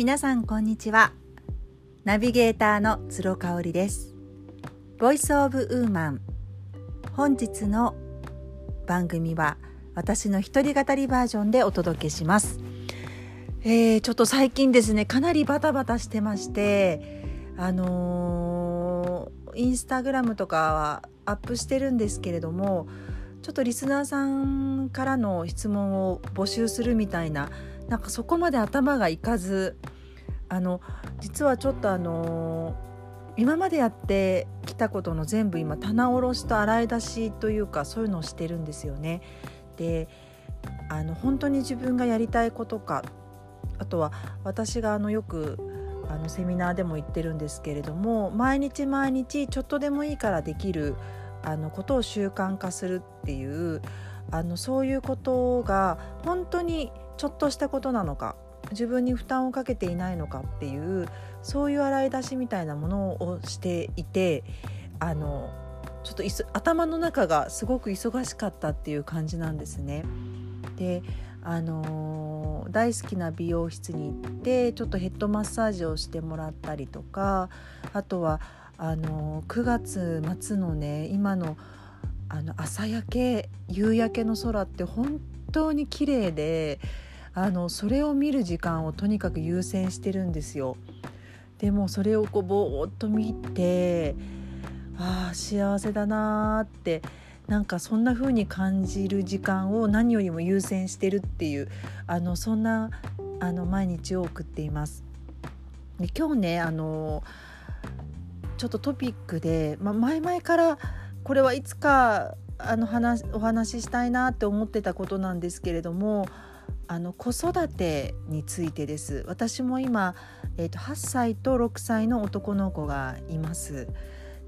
皆さんこんにちは。ナビゲーターの鶴香織です。ボイスオブウーマン。本日の番組は私の一人語りバージョンでお届けします。えー、ちょっと最近ですねかなりバタバタしてましてあのー、インスタグラムとかはアップしてるんですけれどもちょっとリスナーさんからの質問を募集するみたいななんかそこまで頭がいかずあの実はちょっとあの今までやってきたことの全部今棚卸しと洗い出しというかそういうのをしてるんですよね。であの本当に自分がやりたいことかあとは私があのよくあのセミナーでも言ってるんですけれども毎日毎日ちょっとでもいいからできるあのことを習慣化するっていうあのそういうことが本当にちょっとしたことなのか自分に負担をかけていないのかっていうそういう洗い出しみたいなものをしていてあのちょっと頭の中がすごく忙しかったっていう感じなんですね。であのー、大好きな美容室に行ってちょっとヘッドマッサージをしてもらったりとかあとはあのー、9月末のね今のあの朝焼け夕焼けの空って本当に綺麗であのそれを見る時間をとにかく優先してるんですよ。でもそれをこうぼーっと見てああ幸せだなーってなんかそんな風に感じる時間を何よりも優先してるっていうあのそんなあの毎日を送っています。で今日ねあのちょっとトピックで、まあ、前々からこれはいつかあの話お話ししたいなって思ってたことなんですけれどもあの子育てについてです。私も今、えーと、8歳と6歳の男の子がいます。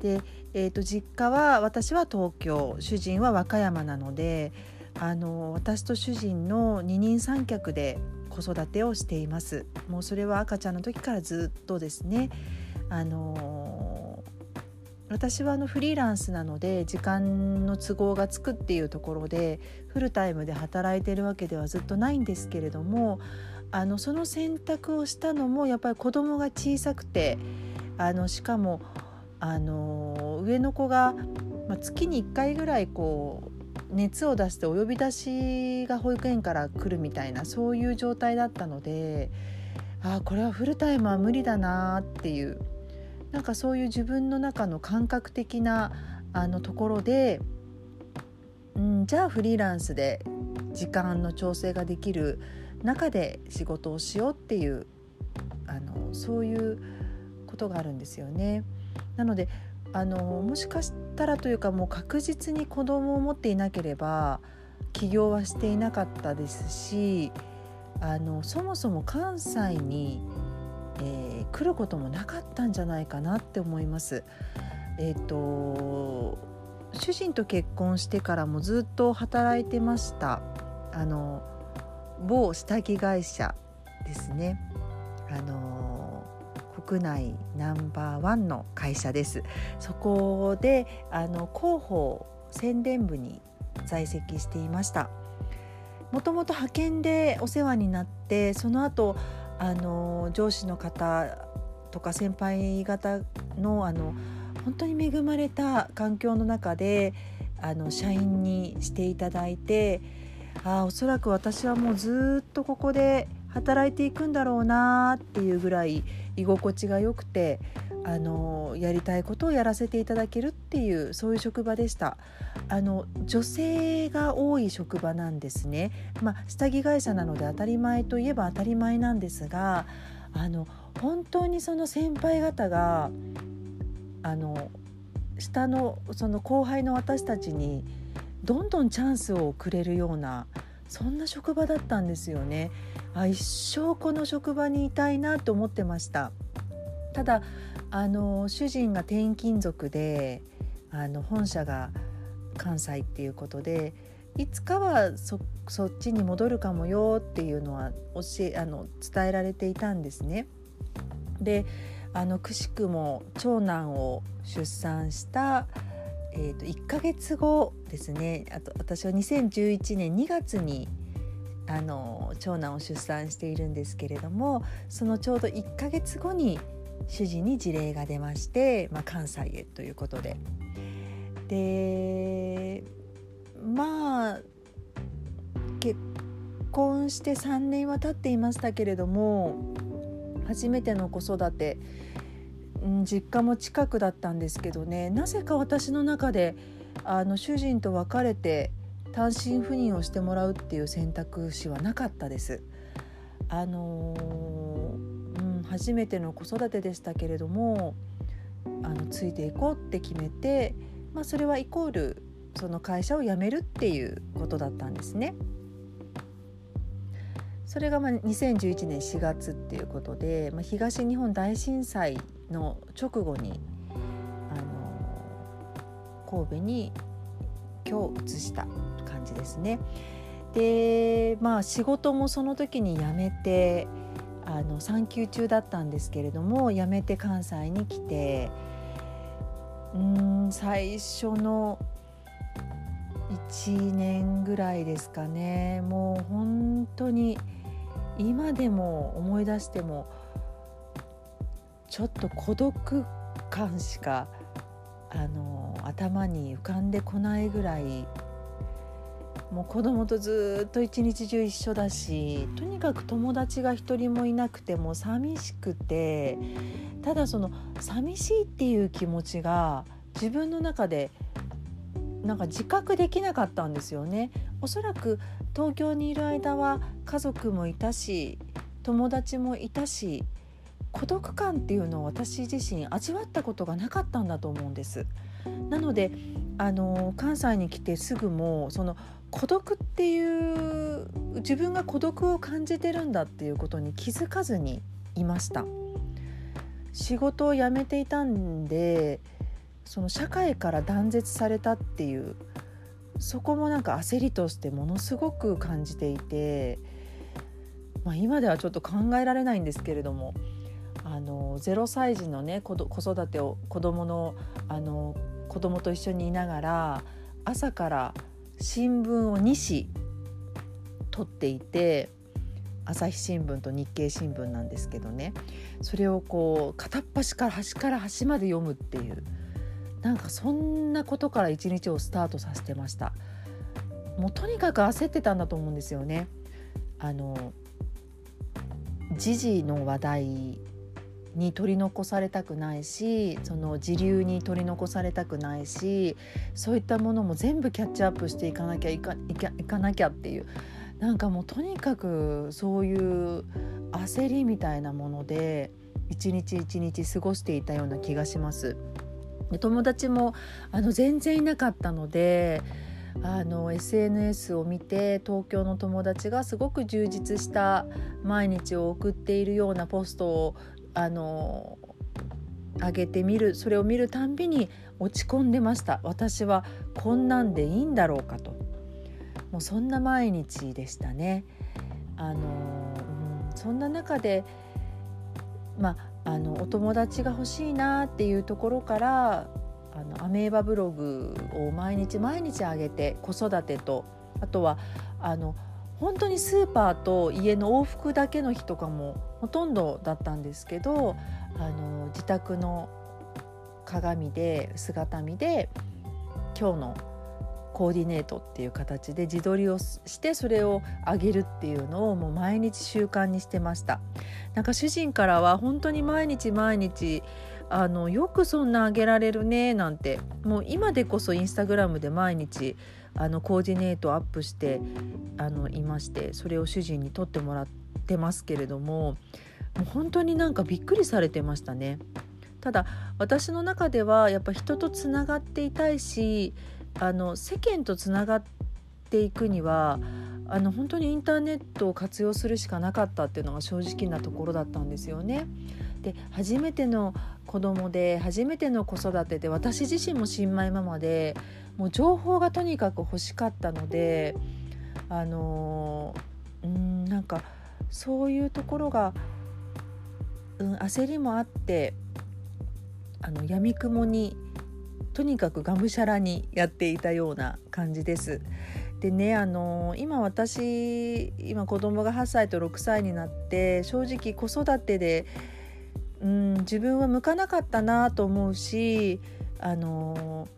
で、えーと、実家は私は東京主人は和歌山なのであの私と主人の二人三脚で子育てをしています。もうそれは赤ちゃんの時からずっとですね。あの私はあのフリーランスなので時間の都合がつくっていうところでフルタイムで働いてるわけではずっとないんですけれどもあのその選択をしたのもやっぱり子供が小さくてあのしかもあの上の子が、ま、月に1回ぐらいこう熱を出してお呼び出しが保育園から来るみたいなそういう状態だったのでああこれはフルタイムは無理だなっていうなんかそういう自分の中の感覚的なあのところで、うん、じゃあフリーランスで時間の調整ができる中で仕事をしようっていうあのそういうことがあるんですよね。なのであのもしかしたらというかもう確実に子供を持っていなければ起業はしていなかったですしあのそもそも関西にえー、来ることもなかったんじゃないかなって思います。えーと、主人と結婚してからもずっと働いてました。あの某下着会社ですね。あの国内ナンバーワンの会社です。そこであの広報宣伝部に在籍していました。もともと派遣でお世話になってその後あの上司の方とか先輩方のあの本当に恵まれた環境の中であの社員にしていただいてあおそらく私はもうずっとここで働いていくんだろうなっていうぐらい居心地が良くてあのやりたいことをやらせていただけるっていうそういう職場でした。あの女性が多い職場なんですね、まあ、下着会社なので当たり前といえば当たり前なんですがあの本当にその先輩方があの下のその後輩の私たちにどんどんチャンスをくれるようなそんな職場だったんですよね。あ一生この職場にいたいなと思ってました。ただあの主人が転勤族であの本社が関西っていうことでいつかはそっちに戻るかもよっていうのは教えあの伝えられていたんですね。であのくしくも長男を出産した、えーと、1ヶ月後ですねあと私は2011年2月にあの長男を出産しているんですけれどもそのちょうど1ヶ月後に主人に事例が出まして、まあ、関西へということででまあ結婚して3年は経っていましたけれども初めての子育て、実家も近くだったんですけどねなぜか私の中であの主人と別れて単身赴任をしてもらうっていう選択肢はなかったです。あのー、初めての子育てでしたけれどもあのついていこうって決めて、まあ、それはイコールその会社を辞めるっていうことだったんですね。それがまあ2011年4月っていうことで、まあ、東日本大震災の直後にあの神戸に今日移した感じですね。でまあ仕事もその時に辞めてあの産休中だったんですけれども辞めて関西に来てうん最初の1年ぐらいですかね。もう本当に今でも思い出してもちょっと孤独感しかあの頭に浮かんでこないぐらいもう子供とずっと一日中一緒だしとにかく友達が一人もいなくても寂しくてただその寂しいっていう気持ちが自分の中でなんか自覚できなかったんですよね。おそらく東京にいる間は家族もいたし友達もいたし孤独感っていうのを私自身味わったことがなかったんだと思うんです。なのであの関西に来てすぐもその孤独っていう自分が孤独を感じてるんだっていうことに気づかずにいました。仕事を辞めていたんでその社会から断絶されたっていうそこもなんか焦りとしてものすごく感じていて、まあ、今ではちょっと考えられないんですけれどもあの0歳児のね子育てを子供のあの子供と一緒にいながら朝から新聞を2紙取っていて朝日新聞と日経新聞なんですけどね。それをこう片っ端から端から端まで読むっていうなんかそんなことから一日をスタートさせてました。もうとにかく焦ってたんだと思うんですよね。あの時事の話題に取り残されたくないしその時流に取り残されたくないしそういったものも全部キャッチアップしていかなきゃいかいかいかなきゃっていうなんかもうとにかくそういう焦りみたいなもので一日一日過ごしていたような気がします。友達もあの全然いなかったのであの SNS を見て東京の友達がすごく充実した毎日を送っているようなポストをあの上げてみるそれを見るたんびに落ち込んでました私はこんなんでいいんだろうかともうそんな毎日でしたね。あのうん、そんな中でまああのお友達が欲しいなっていうところからあのアメーバブログを毎日毎日上げて子育てとあとはあの本当にスーパーと家の往復だけの日とかもほとんどだったんですけどあの自宅の鏡で姿見で今日のコーディネートっていう形で自撮りをしてそれをあげるっていうのをもう毎日習慣にしてました。なんか主人からは本当に毎日毎日あのよくそんなあげられるねなんてもう今でこそインスタグラムで毎日あのコーディネートアップしてあのいましてそれを主人に撮ってもらってますけれどももう本当になんかびっくりされてましたね。ただ私の中ではやっぱ人とつながっていたいしあの世間とつながっていくにはあの本当にインターネットを活用するしかなかったっていうのが正直なところだったんですよね。で初めての子供で初めての子育てで私自身も新米ママでもう情報がとにかく欲しかったのであのうんなんかそういうところが、うん、焦りもあってあの闇雲にとにかくがむしゃらにやっていたような感じです。でねあの今私今子供が8歳と6歳になって正直子育てで、うん、自分は向かなかったなと思うしあの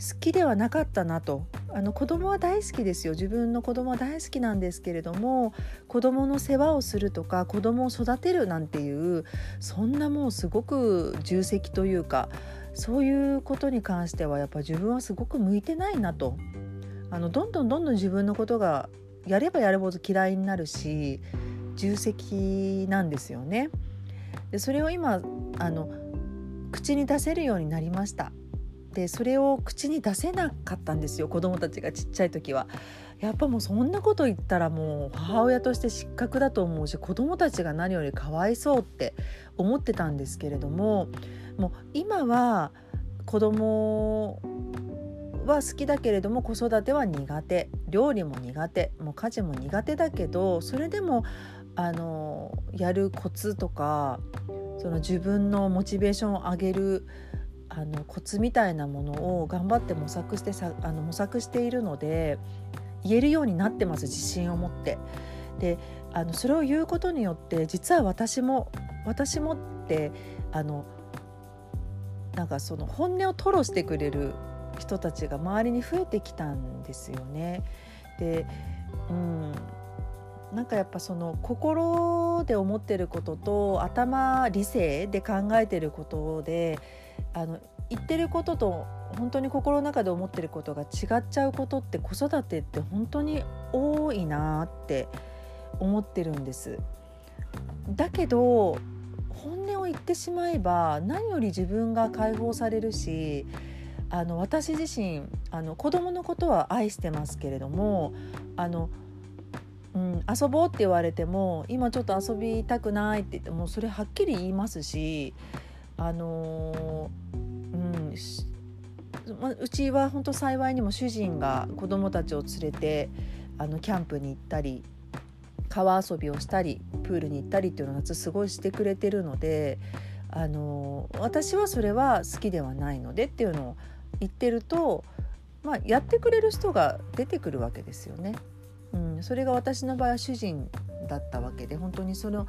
好きではなかったなと。あの子供は大好きですよ。自分の子供は大好きなんですけれども子供の世話をするとか子供を育てるなんていうそんなもうすごく重責というかそういうことに関してはやっぱ自分はすごく向いてないなと。あのどんどんどんどん自分のことがやればやるほど嫌いになるし重責なんですよね。でそれを今あの口に出せるようになりました。でそれを口に出せなかったんですよ子供たちがちっちゃい時は。やっぱもうそんなこと言ったらもう母親として失格だと思うし子供たちが何よりかわいそうって思ってたんですけれどももう今は子供は好きだけれども子育ては苦手料理も苦手もう家事も苦手だけどそれでもあのやるコツとかその自分のモチベーションを上げるあのコツみたいなものを頑張って模索してさあの模索しているので言えるようになってます自信を持って。であのそれを言うことによって実は私も私もってあのなんかその本音を吐露してくれる人たちが周りに増えてきたんですよね。で、うん、なんかやっぱその心で思ってることと頭理性で考えてることであの言ってることと本当に心の中で思ってることが違っちゃうことって子育てって本当に多いなって思ってるんです。だけど本音を言ってしまえば何より自分が解放されるしあの私自身あの子供のことは愛してますけれどもあの、うん、遊ぼうって言われても今ちょっと遊びたくないって言ってもそれはっきり言いますしあのうんうちは本当幸いにも主人が子供たちを連れてあのキャンプに行ったり川遊びをしたりプールに行ったりっていうのを夏すごいしてくれてるのであの私はそれは好きではないのでっていうのを言ってると、まあ、やってくれる人が出てくるわけですよね。うん、それが私の場合は主人だったわけで本当にその、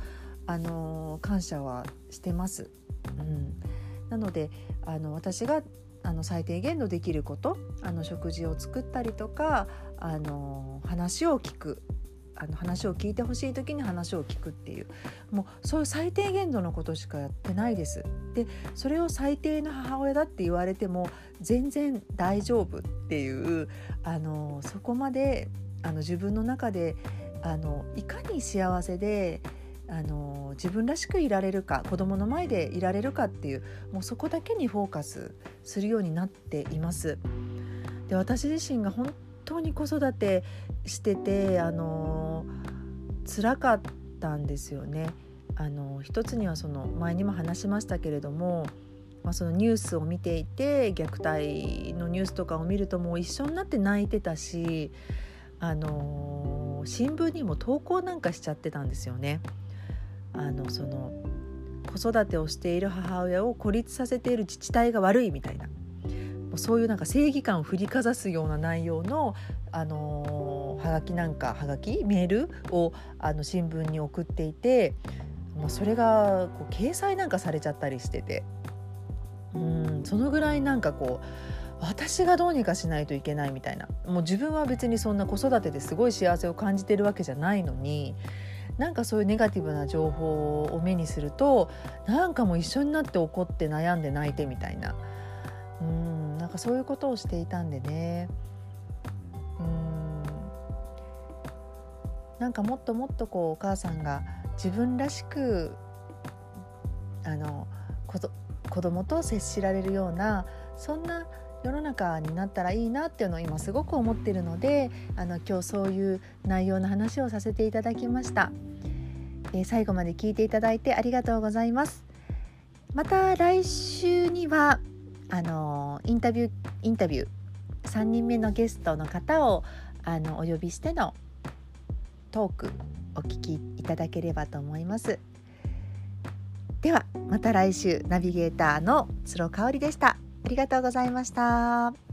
あの感謝はしてます。うん、なのであの私があの最低限のできることあの食事を作ったりとかあの話を聞くあの話を聞いてほしい時に話を聞くっていうもうそういう最低限度のことしかやってないです。でそれを最低の母親だって言われても全然大丈夫っていうあのそこまであの自分の中であのいかに幸せであの自分らしくいられるか子供の前でいられるかっていうもうそこだけにフォーカスするようになっています。で私自身が本当に子育てしててあの辛かったんですよね。あの一つにはその前にも話しましたけれども、まあ、そのニュースを見ていて虐待のニュースとかを見るともう一緒になって泣いてたしあの新聞にも投稿なんかしちゃってたんですよね。あのその子育てをしている母親を孤立させている自治体が悪いみたいなそういうなんか正義感を振りかざすような内容の、あのー、はがきなんかはがきメールをあの新聞に送っていて、まあ、それがこう掲載なんかされちゃったりしててうんそのぐらいなんかこう私がどうにかしないといけないみたいな。もう自分は別にそんな子育てですごい幸せを感じてるわけじゃないのになんかそういうネガティブな情報を目にするとなんかもう一緒になって怒って悩んで泣いてみたいな。うんなんかそういうことをしていたんでね。うん。なんかもっともっとこうお母さんが自分らしくあの子子供と接しられるようなそんな世の中になったらいいなっていうのを今すごく思ってるのであの今日そういう内容の話をさせていただきました、えー、最後まで聞いていただいてありがとうございます。また来週にはあのインタビューインタビュー3人目のゲストの方をあのお呼びしてのトークお聞きいただければと思います。ではまた来週ナビゲーターの鶴香織でした。ありがとうございました。